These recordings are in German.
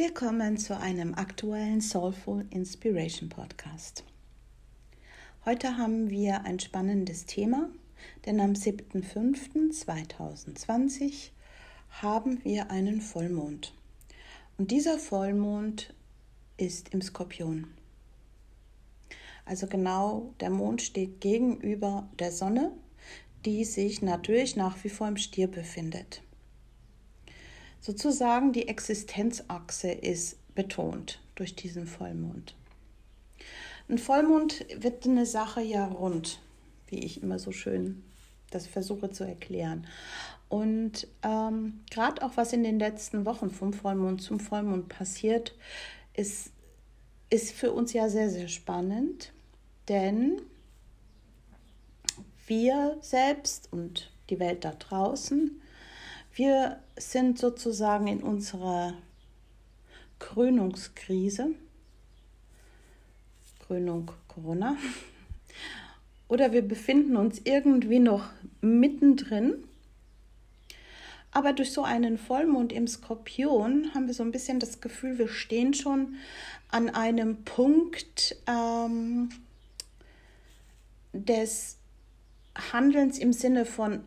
Willkommen zu einem aktuellen Soulful Inspiration Podcast. Heute haben wir ein spannendes Thema, denn am 7.5.2020 haben wir einen Vollmond. Und dieser Vollmond ist im Skorpion. Also genau, der Mond steht gegenüber der Sonne, die sich natürlich nach wie vor im Stier befindet. Sozusagen die Existenzachse ist betont durch diesen Vollmond. Ein Vollmond wird eine Sache ja rund, wie ich immer so schön das versuche zu erklären. Und ähm, gerade auch was in den letzten Wochen vom Vollmond zum Vollmond passiert, ist, ist für uns ja sehr, sehr spannend, denn wir selbst und die Welt da draußen wir sind sozusagen in unserer Krönungskrise. Krönung Corona. Oder wir befinden uns irgendwie noch mittendrin. Aber durch so einen Vollmond im Skorpion haben wir so ein bisschen das Gefühl, wir stehen schon an einem Punkt ähm, des Handelns im Sinne von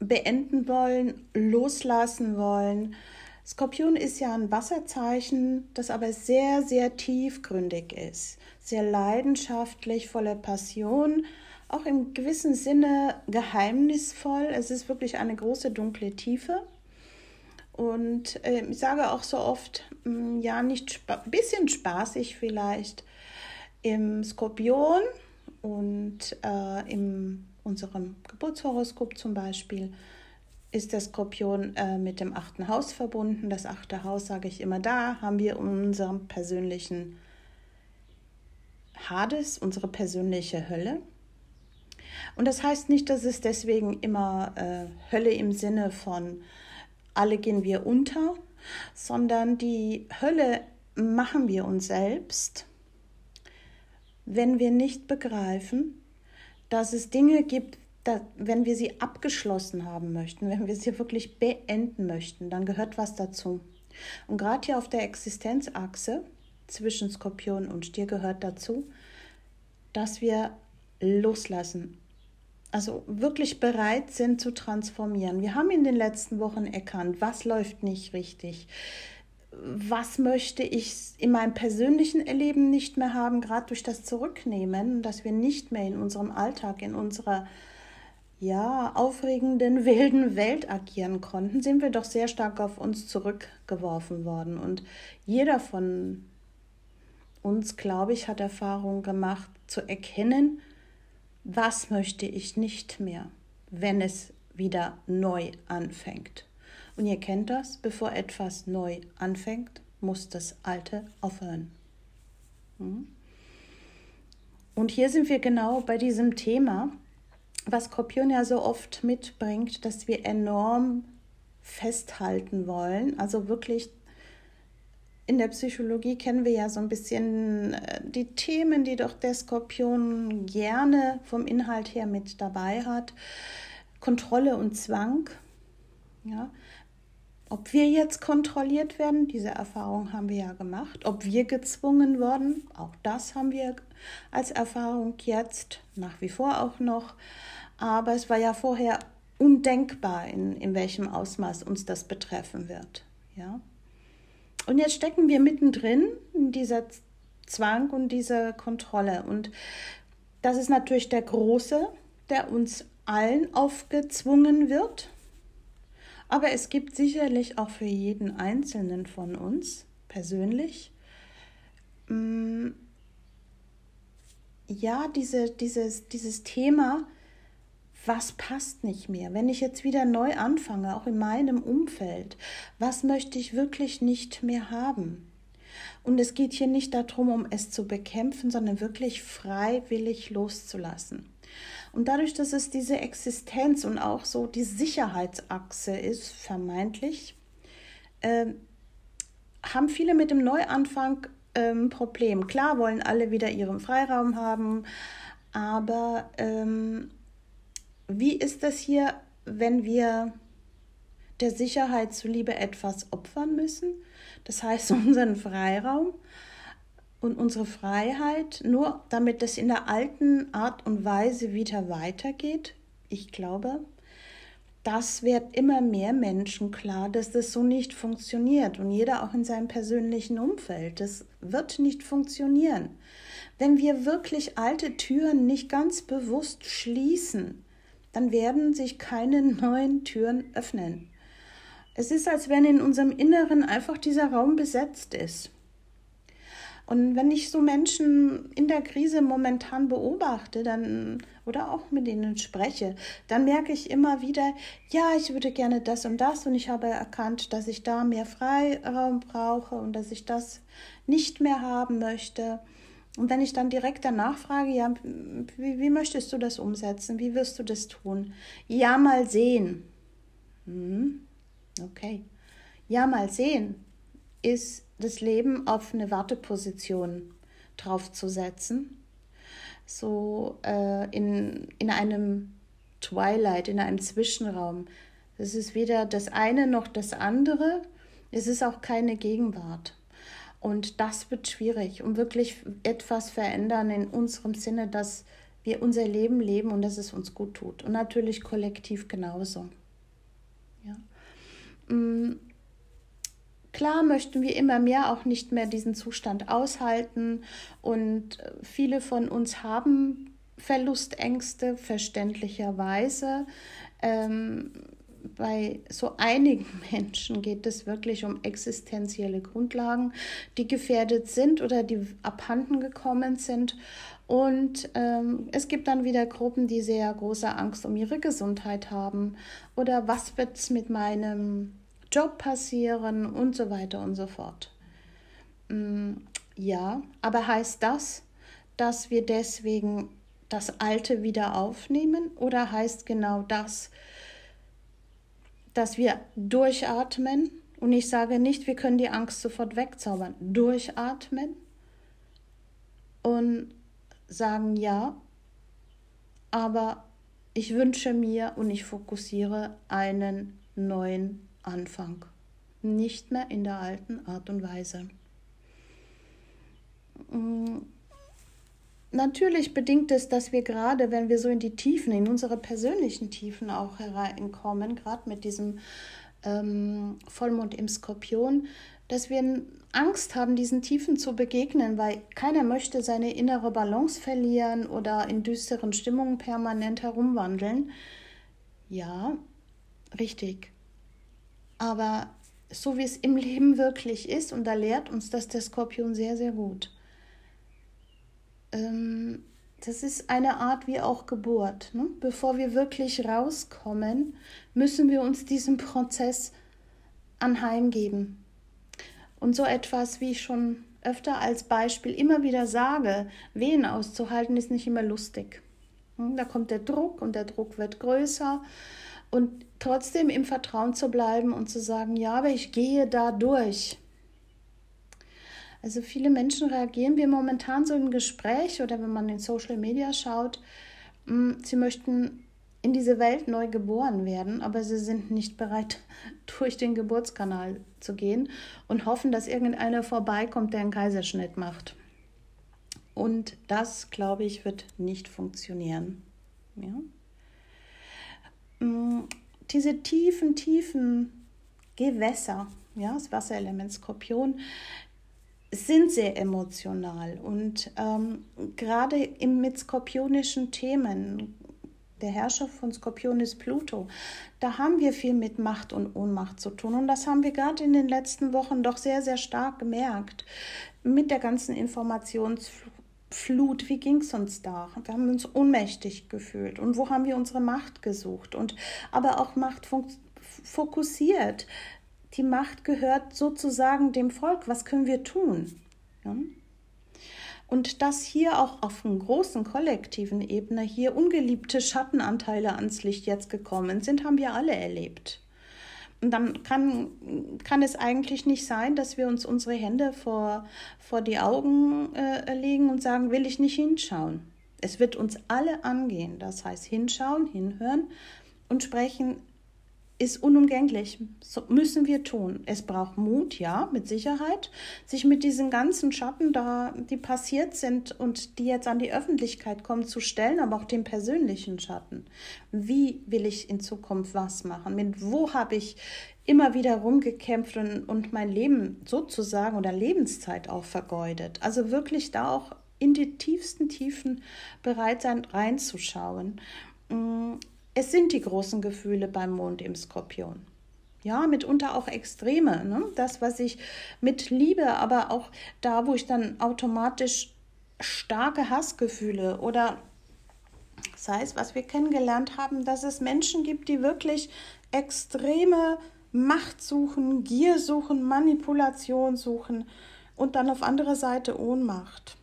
beenden wollen, loslassen wollen. Skorpion ist ja ein Wasserzeichen, das aber sehr, sehr tiefgründig ist, sehr leidenschaftlich, voller Passion, auch im gewissen Sinne geheimnisvoll. Es ist wirklich eine große dunkle Tiefe. Und äh, ich sage auch so oft, mh, hm, ja, nicht ein bisschen spaßig vielleicht im Skorpion und äh, im unserem Geburtshoroskop zum Beispiel ist der Skorpion äh, mit dem achten Haus verbunden. Das achte Haus, sage ich immer, da haben wir unseren persönlichen Hades, unsere persönliche Hölle. Und das heißt nicht, dass es deswegen immer äh, Hölle im Sinne von alle gehen wir unter, sondern die Hölle machen wir uns selbst, wenn wir nicht begreifen, dass es Dinge gibt, da, wenn wir sie abgeschlossen haben möchten, wenn wir sie wirklich beenden möchten, dann gehört was dazu. Und gerade hier auf der Existenzachse zwischen Skorpion und Stier gehört dazu, dass wir loslassen. Also wirklich bereit sind zu transformieren. Wir haben in den letzten Wochen erkannt, was läuft nicht richtig was möchte ich in meinem persönlichen Erleben nicht mehr haben, gerade durch das Zurücknehmen, dass wir nicht mehr in unserem Alltag, in unserer ja, aufregenden, wilden Welt agieren konnten, sind wir doch sehr stark auf uns zurückgeworfen worden. Und jeder von uns, glaube ich, hat Erfahrung gemacht, zu erkennen, was möchte ich nicht mehr, wenn es wieder neu anfängt. Und ihr kennt das, bevor etwas neu anfängt, muss das Alte aufhören. Hm? Und hier sind wir genau bei diesem Thema, was Skorpion ja so oft mitbringt, dass wir enorm festhalten wollen. Also wirklich in der Psychologie kennen wir ja so ein bisschen äh, die Themen, die doch der Skorpion gerne vom Inhalt her mit dabei hat. Kontrolle und Zwang. Ja, ob wir jetzt kontrolliert werden, diese Erfahrung haben wir ja gemacht. Ob wir gezwungen wurden, auch das haben wir als Erfahrung jetzt, nach wie vor auch noch. Aber es war ja vorher undenkbar, in, in welchem Ausmaß uns das betreffen wird. Ja? Und jetzt stecken wir mittendrin in dieser Zwang und dieser Kontrolle. Und das ist natürlich der große, der uns allen aufgezwungen wird. Aber es gibt sicherlich auch für jeden Einzelnen von uns persönlich mm, ja, diese, dieses, dieses Thema, was passt nicht mehr? Wenn ich jetzt wieder neu anfange, auch in meinem Umfeld, was möchte ich wirklich nicht mehr haben? Und es geht hier nicht darum, um es zu bekämpfen, sondern wirklich freiwillig loszulassen. Und dadurch, dass es diese Existenz und auch so die Sicherheitsachse ist, vermeintlich, äh, haben viele mit dem Neuanfang ein ähm, Problem. Klar wollen alle wieder ihren Freiraum haben, aber ähm, wie ist das hier, wenn wir der Sicherheit zuliebe etwas opfern müssen. Das heißt, unseren Freiraum und unsere Freiheit, nur damit es in der alten Art und Weise wieder weitergeht. Ich glaube, das wird immer mehr Menschen klar, dass das so nicht funktioniert und jeder auch in seinem persönlichen Umfeld. Das wird nicht funktionieren. Wenn wir wirklich alte Türen nicht ganz bewusst schließen, dann werden sich keine neuen Türen öffnen. Es ist, als wenn in unserem Inneren einfach dieser Raum besetzt ist. Und wenn ich so Menschen in der Krise momentan beobachte, dann oder auch mit ihnen spreche, dann merke ich immer wieder, ja, ich würde gerne das und das und ich habe erkannt, dass ich da mehr Freiraum brauche und dass ich das nicht mehr haben möchte. Und wenn ich dann direkt danach frage, ja, wie, wie möchtest du das umsetzen? Wie wirst du das tun? Ja, mal sehen. Hm, okay. Ja, mal sehen ist das Leben auf eine Warteposition draufzusetzen. So äh, in, in einem Twilight, in einem Zwischenraum. Es ist weder das eine noch das andere. Es ist auch keine Gegenwart. Und das wird schwierig, um wirklich etwas verändern in unserem Sinne, dass wir unser Leben leben und dass es uns gut tut. Und natürlich kollektiv genauso. Ja. Mm, Klar möchten wir immer mehr auch nicht mehr diesen Zustand aushalten und äh, viele von uns haben Verlustängste verständlicherweise. Ähm, bei so einigen Menschen geht es wirklich um existenzielle Grundlagen, die gefährdet sind oder die abhanden gekommen sind. Und ähm, es gibt dann wieder Gruppen, die sehr große Angst um ihre Gesundheit haben. Oder was wird es mit meinem Job passieren und so weiter und so fort. Mm, ja, aber heißt das, dass wir deswegen das Alte wieder aufnehmen oder heißt genau das, dass wir durchatmen und ich sage nicht, wir können die Angst sofort wegzaubern, durchatmen und sagen ja, aber ich wünsche mir und ich fokussiere einen neuen Anfang, nicht mehr in der alten Art und Weise. Mm, natürlich bedingt es, dass wir gerade, wenn wir so in die Tiefen, in unsere persönlichen Tiefen auch hereinkommen, gerade mit diesem ähm, Vollmond im Skorpion, dass wir Angst haben, diesen Tiefen zu begegnen, weil keiner möchte seine innere Balance verlieren oder in düsteren Stimmungen permanent herumwandeln. Ja, richtig. Aber so wie es im Leben wirklich ist, und da lehrt uns das der Skorpion sehr, sehr gut. Ähm, das ist eine Art wie auch Geburt. Ne? Bevor wir wirklich rauskommen, müssen wir uns diesem Prozess anheimgeben. Und so etwas, wie ich schon öfter als Beispiel immer wieder sage, Wehen auszuhalten, ist nicht immer lustig. Hm? Da kommt der Druck und der Druck wird größer und trotzdem im Vertrauen zu bleiben und zu sagen, ja, aber ich gehe da durch. Also viele Menschen reagieren wir momentan so im Gespräch oder wenn man in Social Media schaut, mm, sie möchten in diese Welt neu geboren werden, aber sie sind nicht bereit, durch den Geburtskanal zu gehen und hoffen, dass irgendeiner vorbeikommt, der einen Kaiserschnitt macht. Und das, glaube ich, wird nicht funktionieren. Ja? Mm, diese tiefen, tiefen Gewässer, ja, das Wasserelement Skorpion, sind sehr emotional. Und ähm, gerade im, mit skorpionischen Themen, der Herrscher von Skorpion ist Pluto, da haben wir viel mit Macht und Ohnmacht zu tun. Und das haben wir gerade in den letzten Wochen doch sehr, sehr stark gemerkt mit der ganzen Informationsflut Flut, wie ging es uns da? Wir haben uns ohnmächtig gefühlt. Und wo haben wir unsere Macht gesucht? Und aber auch Macht fokussiert. Die Macht gehört sozusagen dem Volk. Was können wir tun? Ja? Und dass hier auch auf einer großen kollektiven Ebene hier ungeliebte Schattenanteile ans Licht jetzt gekommen sind, haben wir alle erlebt. Und dann kann, kann es eigentlich nicht sein, dass wir uns unsere Hände vor, vor die Augen äh, legen und sagen, will ich nicht hinschauen. Es wird uns alle angehen. Das heißt, hinschauen, hinhören und sprechen, ist unumgänglich. So müssen wir tun. Es braucht Mut, ja, mit Sicherheit, sich mit diesen ganzen Schatten da, die passiert sind und die jetzt an die Öffentlichkeit kommen, zu stellen, aber auch den persönlichen Schatten. Wie will ich in Zukunft was machen? Mit wo habe ich immer wieder rumgekämpft und, und mein Leben sozusagen oder Lebenszeit auch vergeudet? Also wirklich da auch in die tiefsten Tiefen bereit sein, reinzuschauen. Es sind die großen Gefühle beim Mond im Skorpion. Ja, mitunter auch Extreme. Ne? Das, was ich mit Liebe, aber auch da, wo ich dann automatisch starke Hassgefühle oder sei es, was wir kennengelernt haben, dass es Menschen gibt, die wirklich extreme Macht suchen, Gier suchen, Manipulation suchen und dann auf andere Seite Ohnmacht.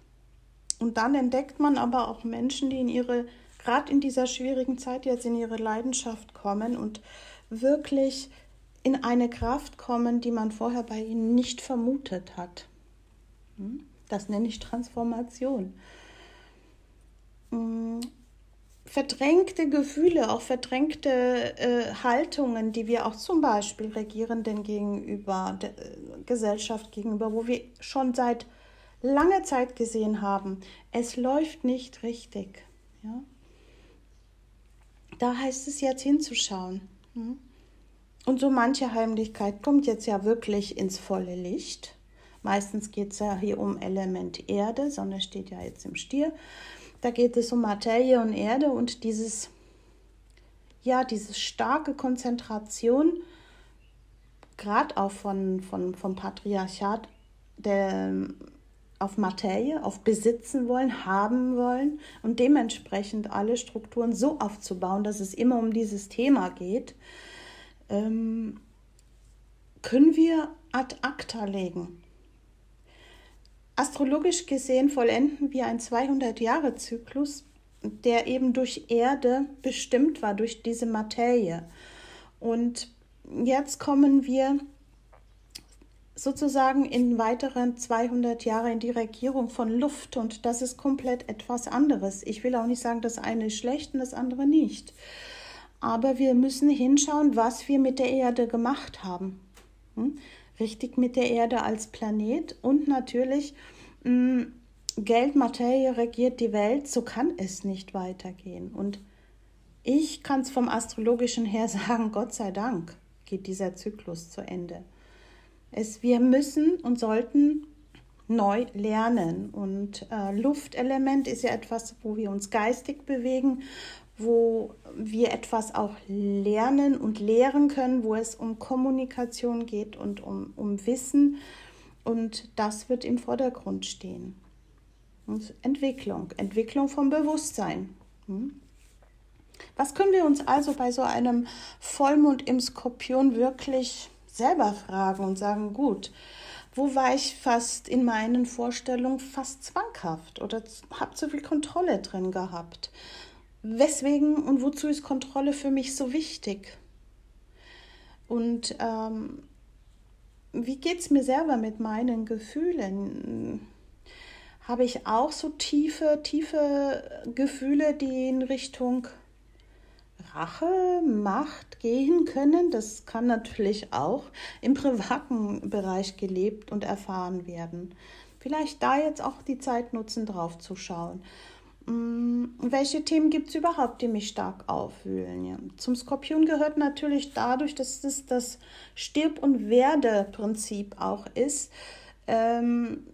Und dann entdeckt man aber auch Menschen, die in ihre gerade in dieser schwierigen Zeit jetzt in ihre Leidenschaft kommen und wirklich in eine Kraft kommen, die man vorher bei ihnen nicht vermutet hat. Hm? Das nenne ich Transformation. Hm, verdrängte Gefühle, auch verdrängte äh, Haltungen, die wir auch zum Beispiel Regierenden gegenüber, der äh, Gesellschaft gegenüber, wo wir schon seit langer Zeit gesehen haben, es läuft nicht richtig. Ja? Da heißt es jetzt hinzuschauen. Hm? Und so manche Heimlichkeit kommt jetzt ja wirklich ins volle Licht. Meistens geht es ja hier um Element Erde, Sonne steht ja jetzt im Stier. Da geht es um Materie und Erde und dieses, ja, diese starke Konzentration, gerade auch von, von, vom Patriarchat, der auf Materie, auf Besitzen wollen, haben wollen und dementsprechend alle Strukturen so aufzubauen, dass es immer um dieses Thema geht, ähm, können wir ad acta legen. Astrologisch gesehen vollenden wir einen 200-Jahre-Zyklus, der eben durch Erde bestimmt war, durch diese Materie. Und jetzt kommen wir sozusagen in weiteren 200 Jahre in die Regierung von Luft und das ist komplett etwas anderes. Ich will auch nicht sagen, das eine ist schlecht und das andere nicht. Aber wir müssen hinschauen, was wir mit der Erde gemacht haben. Hm? Richtig mit der Erde als Planet und natürlich mh, hm, Geld, Materie regiert die Welt, so kann es nicht weitergehen. Und ich kann es vom astrologischen her sagen, Gott sei Dank geht dieser Zyklus zu Ende. Es, wir müssen und sollten neu lernen. Und äh, Luftelement ist ja etwas, wo wir uns geistig bewegen, wo wir etwas auch lernen und lehren können, wo es um Kommunikation geht und um, um Wissen. Und das wird im Vordergrund stehen. Und Entwicklung, Entwicklung vom Bewusstsein. Hm? Was können wir uns also bei so einem Vollmond im Skorpion wirklich selber fragen und sagen, gut, wo war ich fast in meinen Vorstellungen fast zwanghaft oder habe zu viel Kontrolle drin gehabt? Weswegen und wozu ist Kontrolle für mich so wichtig? Und ähm, wie geht es mir selber mit meinen Gefühlen? Habe ich auch so tiefe, tiefe Gefühle, die in Richtung Rache, Macht gehen können. Das kann natürlich auch im privaten Bereich gelebt und erfahren werden. Vielleicht da jetzt auch die Zeit nutzen, drauf zu schauen. Hm, welche Themen gibt es überhaupt, die mich stark aufwühlen? Ja. Zum Skorpion gehört natürlich dadurch, dass es das Stirb- und Werde-Prinzip auch ist, ähm,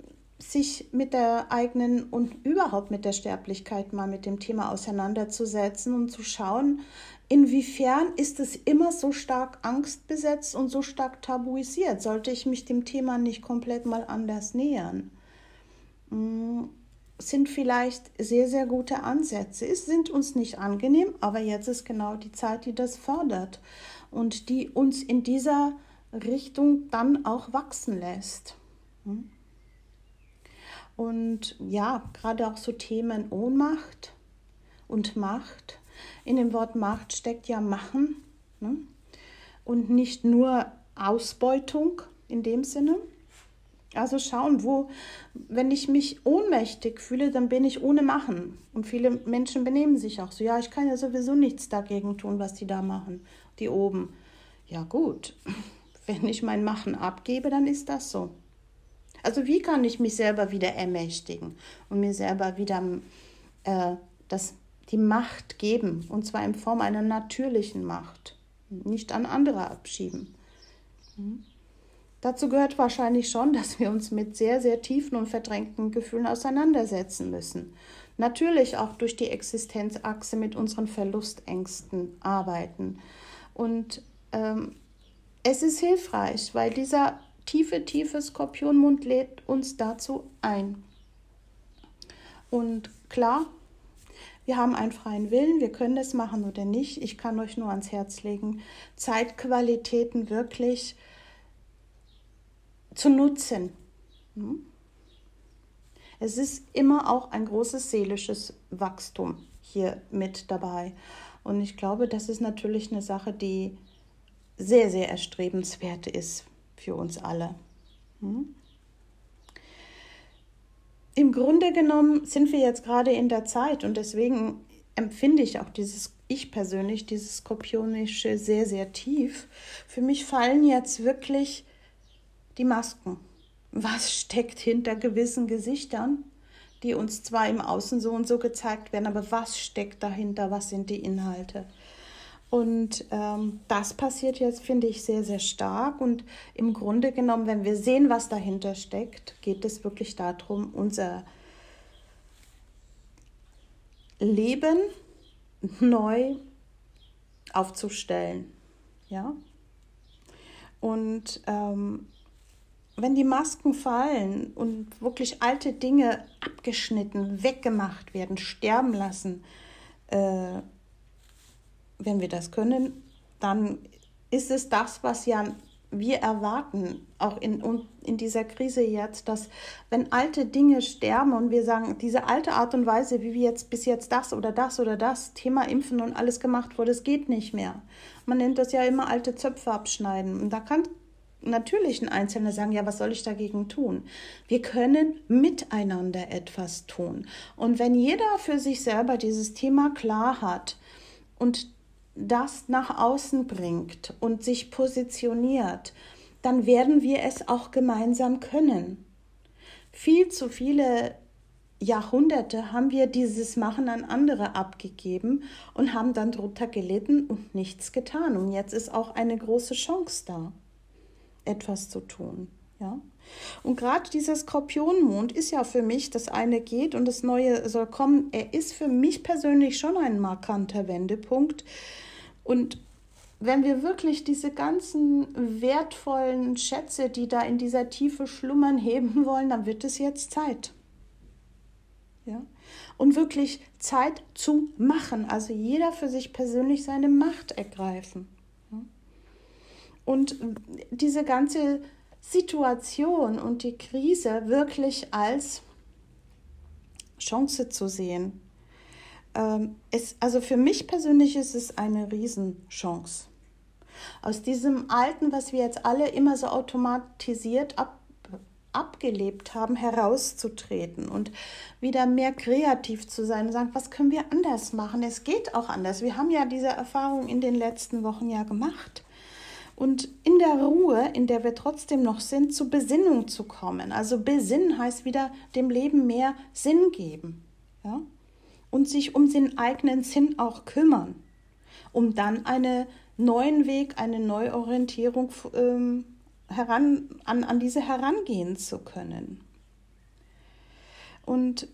sich mit der eigenen und überhaupt mit der Sterblichkeit mal mit dem Thema auseinanderzusetzen und zu schauen, inwiefern ist es immer so stark angstbesetzt und so stark tabuisiert? Sollte ich mich dem Thema nicht komplett mal anders nähern? Hm, sind vielleicht sehr, sehr gute Ansätze. Es sind uns nicht angenehm, aber jetzt ist genau die Zeit, die das fördert und die uns in dieser Richtung dann auch wachsen lässt. Hm? Und ja, gerade auch so Themen Ohnmacht und Macht. In dem Wort Macht steckt ja Machen ne? und nicht nur Ausbeutung in dem Sinne. Also schauen, wo, wenn ich mich ohnmächtig fühle, dann bin ich ohne Machen. Und viele Menschen benehmen sich auch so, ja, ich kann ja sowieso nichts dagegen tun, was die da machen, die oben. Ja gut, wenn ich mein Machen abgebe, dann ist das so. Also wie kann ich mich selber wieder ermächtigen und mir selber wieder äh, das, die Macht geben, und zwar in Form einer natürlichen Macht, nicht an andere abschieben. Hm? Dazu gehört wahrscheinlich schon, dass wir uns mit sehr, sehr tiefen und verdrängten Gefühlen auseinandersetzen müssen. Natürlich auch durch die Existenzachse mit unseren Verlustängsten arbeiten. Und ähm, es ist hilfreich, weil dieser tiefe, tiefe Skorpionmund lädt uns dazu ein. Und klar, wir haben einen freien Willen, wir können das machen oder nicht. Ich kann euch nur ans Herz legen, Zeitqualitäten wirklich zu nutzen. Hm? Es ist immer auch ein großes seelisches Wachstum hier mit dabei. Und ich glaube, das ist natürlich eine Sache, die sehr, sehr erstrebenswert ist für uns alle. Hm? Im Grunde genommen sind wir jetzt gerade in der Zeit und deswegen empfinde ich auch dieses, ich persönlich, dieses Skorpionische sehr, sehr tief. Für mich fallen jetzt wirklich die Masken. Was steckt hinter gewissen Gesichtern, die uns zwar im Außen so und so gezeigt werden, aber was steckt dahinter? Was sind die Inhalte? Und ähm, das passiert jetzt, finde ich, sehr, sehr stark. Und im Grunde genommen, wenn wir sehen, was dahinter steckt, geht es wirklich darum, unser Leben neu aufzustellen. Ja? Und ähm, wenn die Masken fallen und wirklich alte Dinge abgeschnitten, weggemacht werden, sterben lassen, äh, wenn wir das können, dann ist es das, was ja wir erwarten, auch in, in dieser Krise jetzt, dass wenn alte Dinge sterben und wir sagen, diese alte Art und Weise, wie wir jetzt bis jetzt das oder das oder das Thema Impfen und alles gemacht wurde, es geht nicht mehr. Man nennt das ja immer alte Zöpfe abschneiden. Und da kann natürlich ein Einzelner sagen, ja, was soll ich dagegen tun? Wir können miteinander etwas tun. Und wenn jeder für sich selber dieses Thema klar hat und das nach außen bringt und sich positioniert, dann werden wir es auch gemeinsam können. Viel zu viele Jahrhunderte haben wir dieses Machen an andere abgegeben und haben dann drunter gelitten und nichts getan. Und jetzt ist auch eine große Chance da, etwas zu tun. Ja? Und gerade dieser Skorpionmond ist ja für mich, das eine geht und das neue soll kommen. Er ist für mich persönlich schon ein markanter Wendepunkt, und wenn wir wirklich diese ganzen wertvollen Schätze, die da in dieser Tiefe schlummern, heben wollen, dann wird es jetzt Zeit. Ja? Und wirklich Zeit zu machen. Also jeder für sich persönlich seine Macht ergreifen. Und diese ganze Situation und die Krise wirklich als Chance zu sehen ähm, es, also für mich persönlich ist es eine Riesenchance. Aus diesem Alten, was wir jetzt alle immer so automatisiert ab, abgelebt haben, herauszutreten und wieder mehr kreativ zu sein und sagen, was können wir anders machen? Es geht auch anders. Wir haben ja diese Erfahrung in den letzten Wochen ja gemacht. Und in der Ruhe, in der wir trotzdem noch sind, zur Besinnung zu kommen. Also Besinnen heißt wieder dem Leben mehr Sinn geben. Ja? Und sich um den eigenen Sinn auch kümmern, um dann einen neuen Weg, eine Neuorientierung ähm, heran, an, an diese herangehen zu können. Und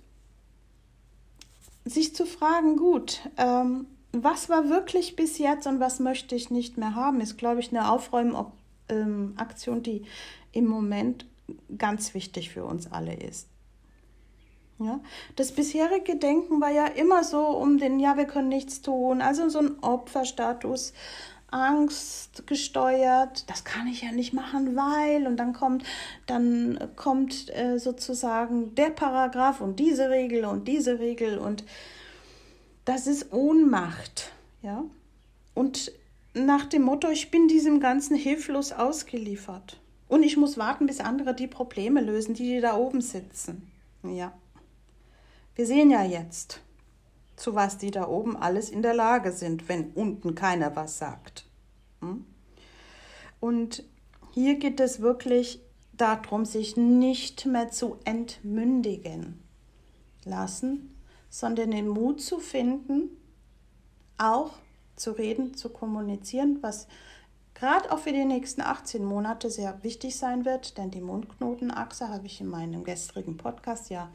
sich zu fragen, gut, ähm, was war wirklich bis jetzt und was möchte ich nicht mehr haben, ist, glaube ich, eine Aufräumaktion, ähm, die im Moment ganz wichtig für uns alle ist. Ja? Das bisherige Denken war ja immer so um den, ja, wir können nichts tun, also so ein Opferstatus, Angst gesteuert, das kann ich ja nicht machen, weil, und dann kommt, dann kommt äh, sozusagen der Paragraph und diese Regel und diese Regel und das ist Ohnmacht, ja. Und nach dem Motto, ich bin diesem Ganzen hilflos ausgeliefert. Und ich muss warten, bis andere die Probleme lösen, die, die da oben sitzen. Ja. Wir sehen ja jetzt, zu was die da oben alles in der Lage sind, wenn unten keiner was sagt. Hm? Und hier geht es wirklich darum, sich nicht mehr zu entmündigen lassen, sondern den Mut zu finden, auch zu reden, zu kommunizieren, was gerade auch für die nächsten 18 Monate sehr wichtig sein wird, denn die Mundknotenachse habe ich in meinem gestrigen Podcast ja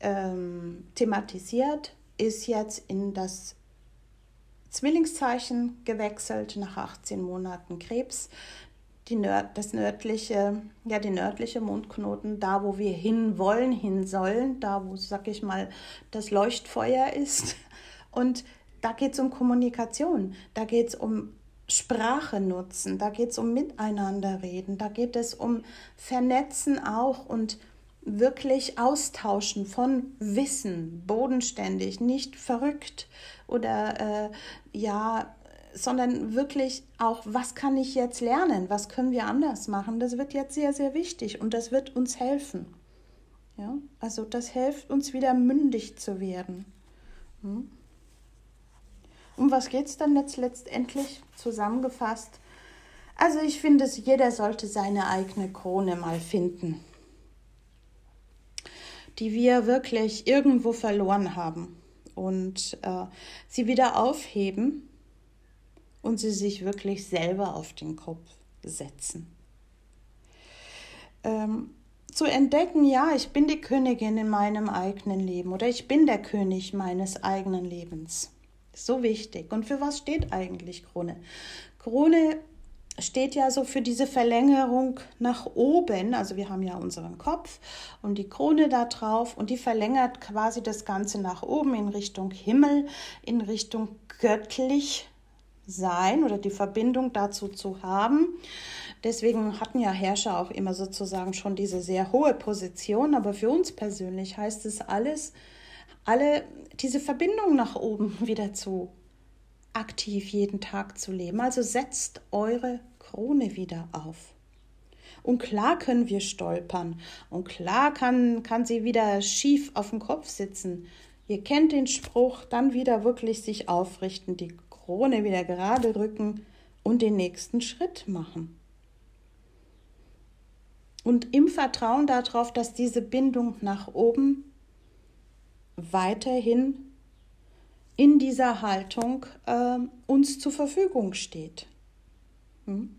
ähm, thematisiert, ist jetzt in das Zwillingszeichen gewechselt nach 18 Monaten Krebs. Die Nörd, das nördliche, ja, die nördliche Mundknoten, da wo wir hin wollen, hin sollen, da wo, sag ich mal, das Leuchtfeuer ist. Und da geht es um Kommunikation, da geht es um Sprache nutzen, da geht es um Miteinander reden, da geht es um Vernetzen auch und wirklich austauschen von Wissen, bodenständig, nicht verrückt oder äh, ja, sondern wirklich auch, was kann ich jetzt lernen, was können wir anders machen, das wird jetzt sehr, sehr wichtig und das wird uns helfen. Ja, also das hilft uns wieder mündig zu werden. Hm? Um was geht es dann jetzt letztendlich zusammengefasst? Also ich finde, jeder sollte seine eigene Krone mal finden, die wir wirklich irgendwo verloren haben und äh, sie wieder aufheben und sie sich wirklich selber auf den Kopf setzen. Ähm, zu entdecken, ja, ich bin die Königin in meinem eigenen Leben oder ich bin der König meines eigenen Lebens. So wichtig. Und für was steht eigentlich Krone? Krone steht ja so für diese Verlängerung nach oben. Also wir haben ja unseren Kopf und die Krone da drauf und die verlängert quasi das Ganze nach oben in Richtung Himmel, in Richtung göttlich sein oder die Verbindung dazu zu haben. Deswegen hatten ja Herrscher auch immer sozusagen schon diese sehr hohe Position. Aber für uns persönlich heißt es alles, alle diese Verbindung nach oben wieder zu aktiv jeden Tag zu leben. Also setzt eure Krone wieder auf. Und klar können wir stolpern und klar kann, kann sie wieder schief auf dem Kopf sitzen. Ihr kennt den Spruch, dann wieder wirklich sich aufrichten, die Krone wieder gerade rücken und den nächsten Schritt machen. Und im Vertrauen darauf, dass diese Bindung nach oben weiterhin in dieser Haltung äh, uns zur Verfügung steht. Hm?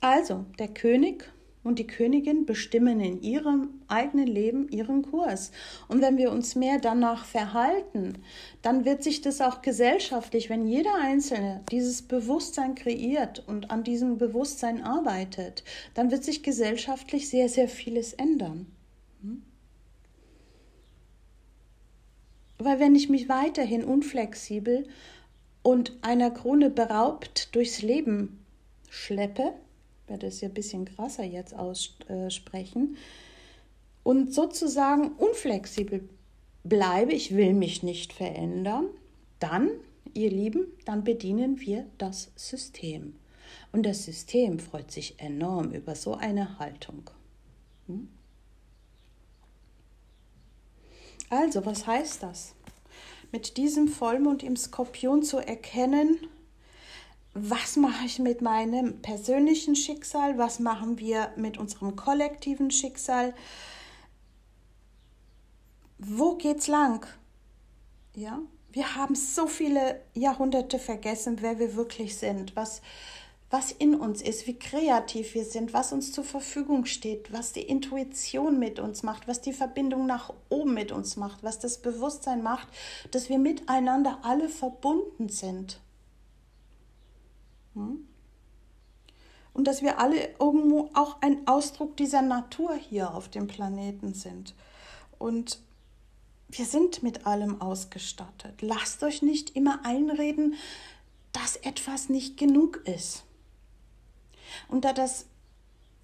Also, der König und die Königin bestimmen in ihrem eigenen Leben ihren Kurs. Und wenn wir uns mehr danach verhalten, dann wird sich das auch gesellschaftlich, wenn jeder Einzelne dieses Bewusstsein kreiert und an diesem Bewusstsein arbeitet, dann wird sich gesellschaftlich sehr, sehr vieles ändern. Weil wenn ich mich weiterhin unflexibel und einer Krone beraubt durchs Leben schleppe, werde es ja ein bisschen krasser jetzt aussprechen, und sozusagen unflexibel bleibe, ich will mich nicht verändern, dann, ihr Lieben, dann bedienen wir das System. Und das System freut sich enorm über so eine Haltung. Hm? Also, was heißt das? Mit diesem Vollmond im Skorpion zu erkennen, was mache ich mit meinem persönlichen Schicksal, was machen wir mit unserem kollektiven Schicksal, wo geht's lang? Ja, wir haben so viele Jahrhunderte vergessen, wer wir wirklich sind, was was in uns ist, wie kreativ wir sind, was uns zur Verfügung steht, was die Intuition mit uns macht, was die Verbindung nach oben mit uns macht, was das Bewusstsein macht, dass wir miteinander alle verbunden sind. Hm? Und dass wir alle irgendwo auch ein Ausdruck dieser Natur hier auf dem Planeten sind. Und wir sind mit allem ausgestattet. Lasst euch nicht immer einreden, dass etwas nicht genug ist. Und da das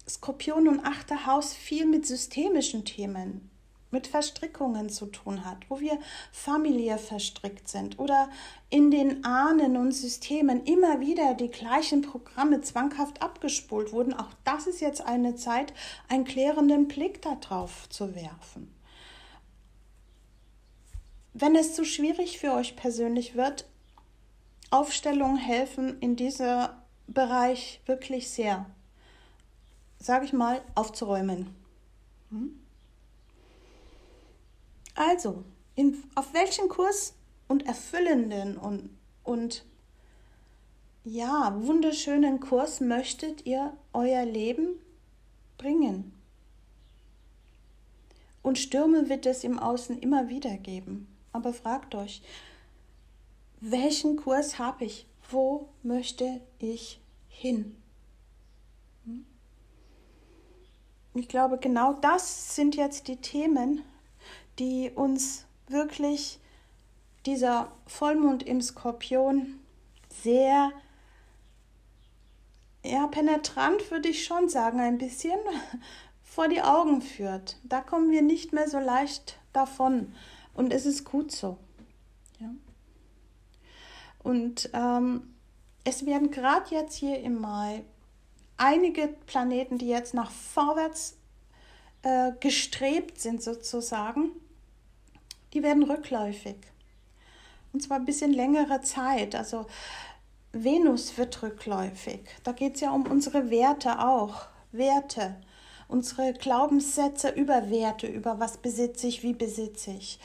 Skorpion und achte Haus viel mit systemischen Themen, mit Verstrickungen zu tun hat, wo wir familiär verstrickt sind oder in den Ahnen und Systemen immer wieder die gleichen Programme zwanghaft abgespult wurden. Auch das ist jetzt eine Zeit, einen klärenden Blick darauf zu werfen. Wenn es zu schwierig für euch persönlich wird, Aufstellungen helfen in diesem Bereich wirklich sehr, sage ich mal, aufzuräumen. Hm? Also, in, auf welchen Kurs und erfüllenden und, und ja, wunderschönen Kurs möchtet ihr euer Leben bringen? Und Stürme wird es im Außen immer wieder geben. Aber fragt euch, welchen Kurs habe ich? Wo möchte ich hin? Hm? Ich glaube, genau das sind jetzt die Themen, die uns wirklich dieser Vollmond im Skorpion sehr ja, penetrant würde ich schon sagen, ein bisschen vor die Augen führt. Da kommen wir nicht mehr so leicht davon. Und es ist gut so. Ja. Und ähm, es werden gerade jetzt hier im Mai einige Planeten, die jetzt nach vorwärts äh, gestrebt sind sozusagen, die werden rückläufig. Und zwar ein bisschen längere Zeit. Also Venus wird rückläufig. Da geht es ja um unsere Werte auch. Werte. Unsere Glaubenssätze über Werte, über was besitze ich, wie besitze ich,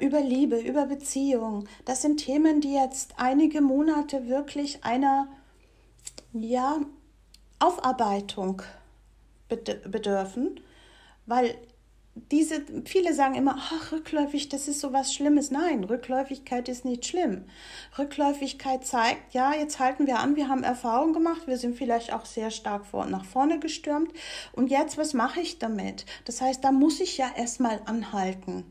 über Liebe, über Beziehung. Das sind Themen, die jetzt einige Monate wirklich einer ja, Aufarbeitung bedürfen, weil diese, viele sagen immer, ach, rückläufig, das ist so was Schlimmes. Nein, Rückläufigkeit ist nicht schlimm. Rückläufigkeit zeigt, ja, jetzt halten wir an, wir haben Erfahrung gemacht, wir sind vielleicht auch sehr stark vor, nach vorne gestürmt. Und jetzt, was mache ich damit? Das heißt, da muss ich ja erstmal anhalten,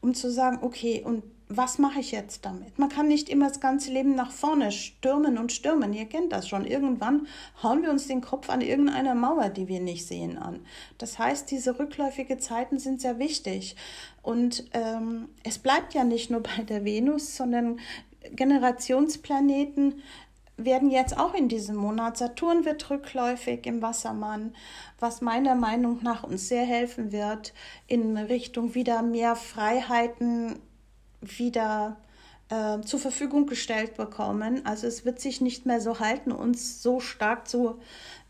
um zu sagen, okay, und was mache ich jetzt damit? Man kann nicht immer das ganze Leben nach vorne stürmen und stürmen. Ihr kennt das schon. Irgendwann hauen wir uns den Kopf an irgendeiner Mauer, die wir nicht sehen, an. Das heißt, diese rückläufige Zeiten sind sehr wichtig. Und ähm, es bleibt ja nicht nur bei der Venus, sondern Generationsplaneten werden jetzt auch in diesem Monat. Saturn wird rückläufig im Wassermann, was meiner Meinung nach uns sehr helfen wird, in Richtung wieder mehr Freiheiten wieder äh, zur Verfügung gestellt bekommen. Also es wird sich nicht mehr so halten, uns so stark zu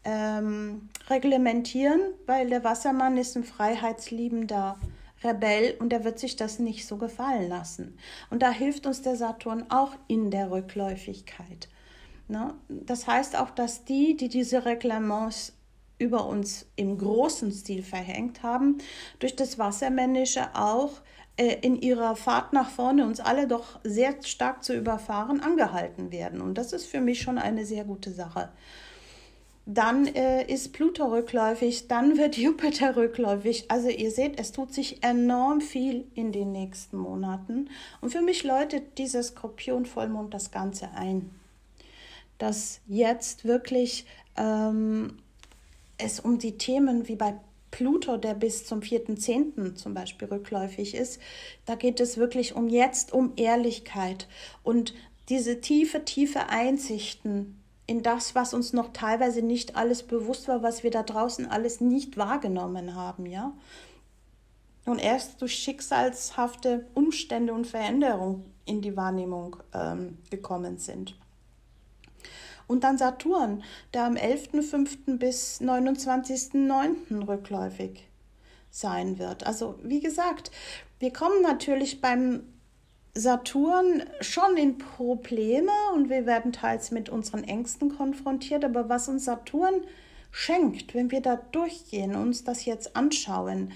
ähm, reglementieren, weil der Wassermann ist ein freiheitsliebender Rebell und er wird sich das nicht so gefallen lassen. Und da hilft uns der Saturn auch in der Rückläufigkeit. Ne? Das heißt auch, dass die, die diese Reglements über uns im großen Stil verhängt haben, durch das Wassermännische auch äh, in ihrer Fahrt nach vorne uns alle doch sehr stark zu überfahren, angehalten werden. Und das ist für mich schon eine sehr gute Sache. Dann äh, ist Pluto rückläufig, dann wird Jupiter rückläufig. Also ihr seht, es tut sich enorm viel in den nächsten Monaten. Und für mich läutet dieser Skorpion-Vollmond das Ganze ein. Dass jetzt wirklich ähm, es um die Themen wie bei Pluto, der bis zum 4.10. zum Beispiel rückläufig ist, da geht es wirklich um jetzt, um Ehrlichkeit und diese tiefe, tiefe Einsichten in das, was uns noch teilweise nicht alles bewusst war, was wir da draußen alles nicht wahrgenommen haben, ja. Und erst durch schicksalshafte Umstände und Veränderungen in die Wahrnehmung ähm, gekommen sind. Und dann Saturn, der am 11.05. bis 29.09. rückläufig sein wird. Also wie gesagt, wir kommen natürlich beim Saturn schon in Probleme und wir werden teils mit unseren Ängsten konfrontiert, aber was uns Saturn schenkt, wenn wir da durchgehen, uns das jetzt anschauen,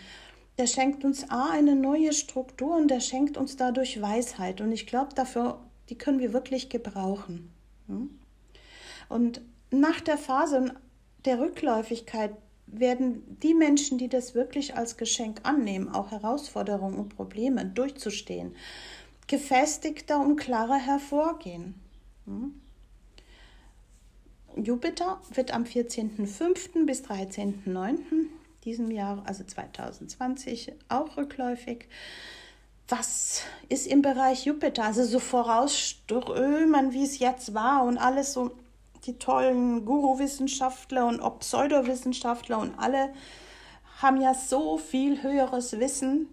der schenkt uns A eine neue Struktur und der schenkt uns dadurch Weisheit und ich glaube dafür, die können wir wirklich gebrauchen. Hm? Und nach der Phase der Rückläufigkeit werden die Menschen, die das wirklich als Geschenk annehmen, auch Herausforderungen und Probleme durchzustehen, gefestigter und klarer hervorgehen. Hm? Jupiter wird am 14.05. bis 13.09. diesem Jahr, also 2020, auch rückläufig. Was ist im Bereich Jupiter? Also so vorausströmen, wie es jetzt war und alles so die tollen Guru-Wissenschaftler und auch Pseudowissenschaftler und alle haben ja so viel höheres Wissen.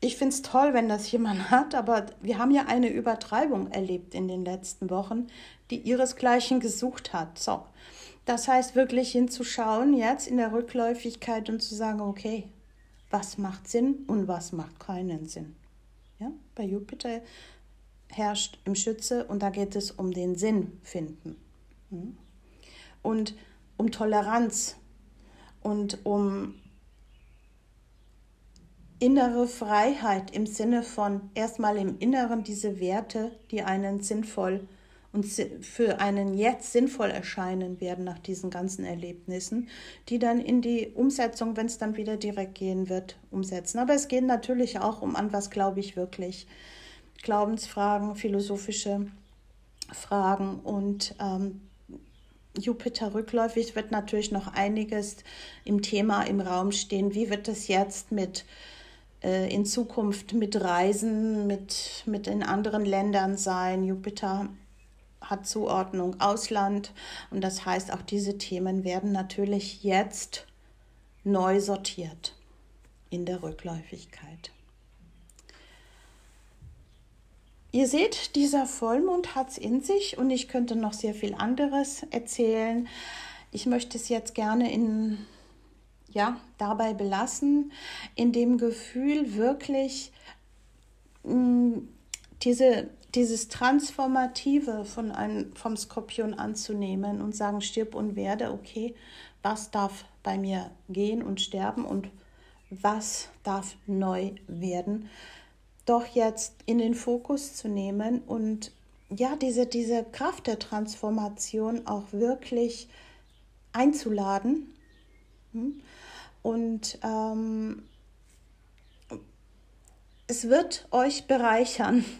ich finde es toll, wenn das jemand hat, aber wir haben ja eine Übertreibung erlebt in den letzten Wochen, die ihresgleichen gesucht hat. So, das heißt wirklich hinzuschauen jetzt in der Rückläufigkeit und zu sagen, okay, was macht Sinn und was macht keinen Sinn. Ja, bei Jupiter herrscht im Schütze und da geht es um den Sinn finden. Hm? Und um Toleranz und um innere Freiheit im Sinne von erstmal im Inneren diese Werte, die einen sinnvoll und für einen jetzt sinnvoll erscheinen werden nach diesen ganzen Erlebnissen, die dann in die Umsetzung, wenn es dann wieder direkt gehen wird, umsetzen. Aber es geht natürlich auch um an was glaube ich wirklich. Glaubensfragen, philosophische Fragen und ähm, Jupiter rückläufig wird natürlich noch einiges im Thema im Raum stehen. Wie wird es jetzt mit äh, in Zukunft mit Reisen, mit, mit in anderen Ländern sein? Jupiter hat Zuordnung Ausland und das heißt, auch diese Themen werden natürlich jetzt neu sortiert in der Rückläufigkeit. Ihr seht, dieser Vollmond hat es in sich und ich könnte noch sehr viel anderes erzählen. Ich möchte es jetzt gerne in, ja, dabei belassen, in dem Gefühl wirklich mh, mm, diese dieses Transformative von einem, vom Skorpion anzunehmen und sagen, stirb und werde, okay, was darf bei mir gehen und sterben und was darf neu werden, doch jetzt in den Fokus zu nehmen und ja, diese, diese Kraft der Transformation auch wirklich einzuladen. Hm? Und ähm, es wird euch bereichern.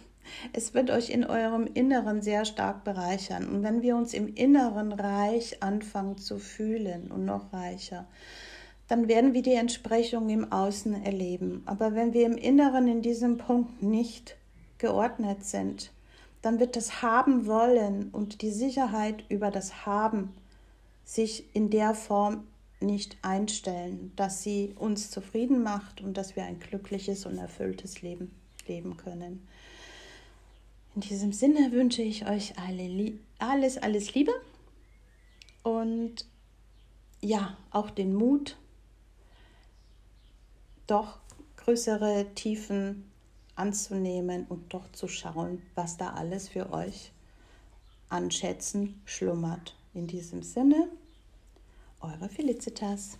Es wird euch in eurem Inneren sehr stark bereichern. Und wenn wir uns im Inneren reich anfangen zu fühlen und noch reicher, dann werden wir die Entsprechung im Außen erleben. Aber wenn wir im Inneren in diesem Punkt nicht geordnet sind, dann wird das Haben wollen und die Sicherheit über das Haben sich in der Form nicht einstellen, dass sie uns zufrieden macht und dass wir ein glückliches und erfülltes Leben leben können. In diesem Sinne wünsche ich euch alle, alles, alles Liebe und ja, auch den Mut, doch größere Tiefen anzunehmen und doch zu schauen, was da alles für euch an Schätzen schlummert. In diesem Sinne, eure Felicitas.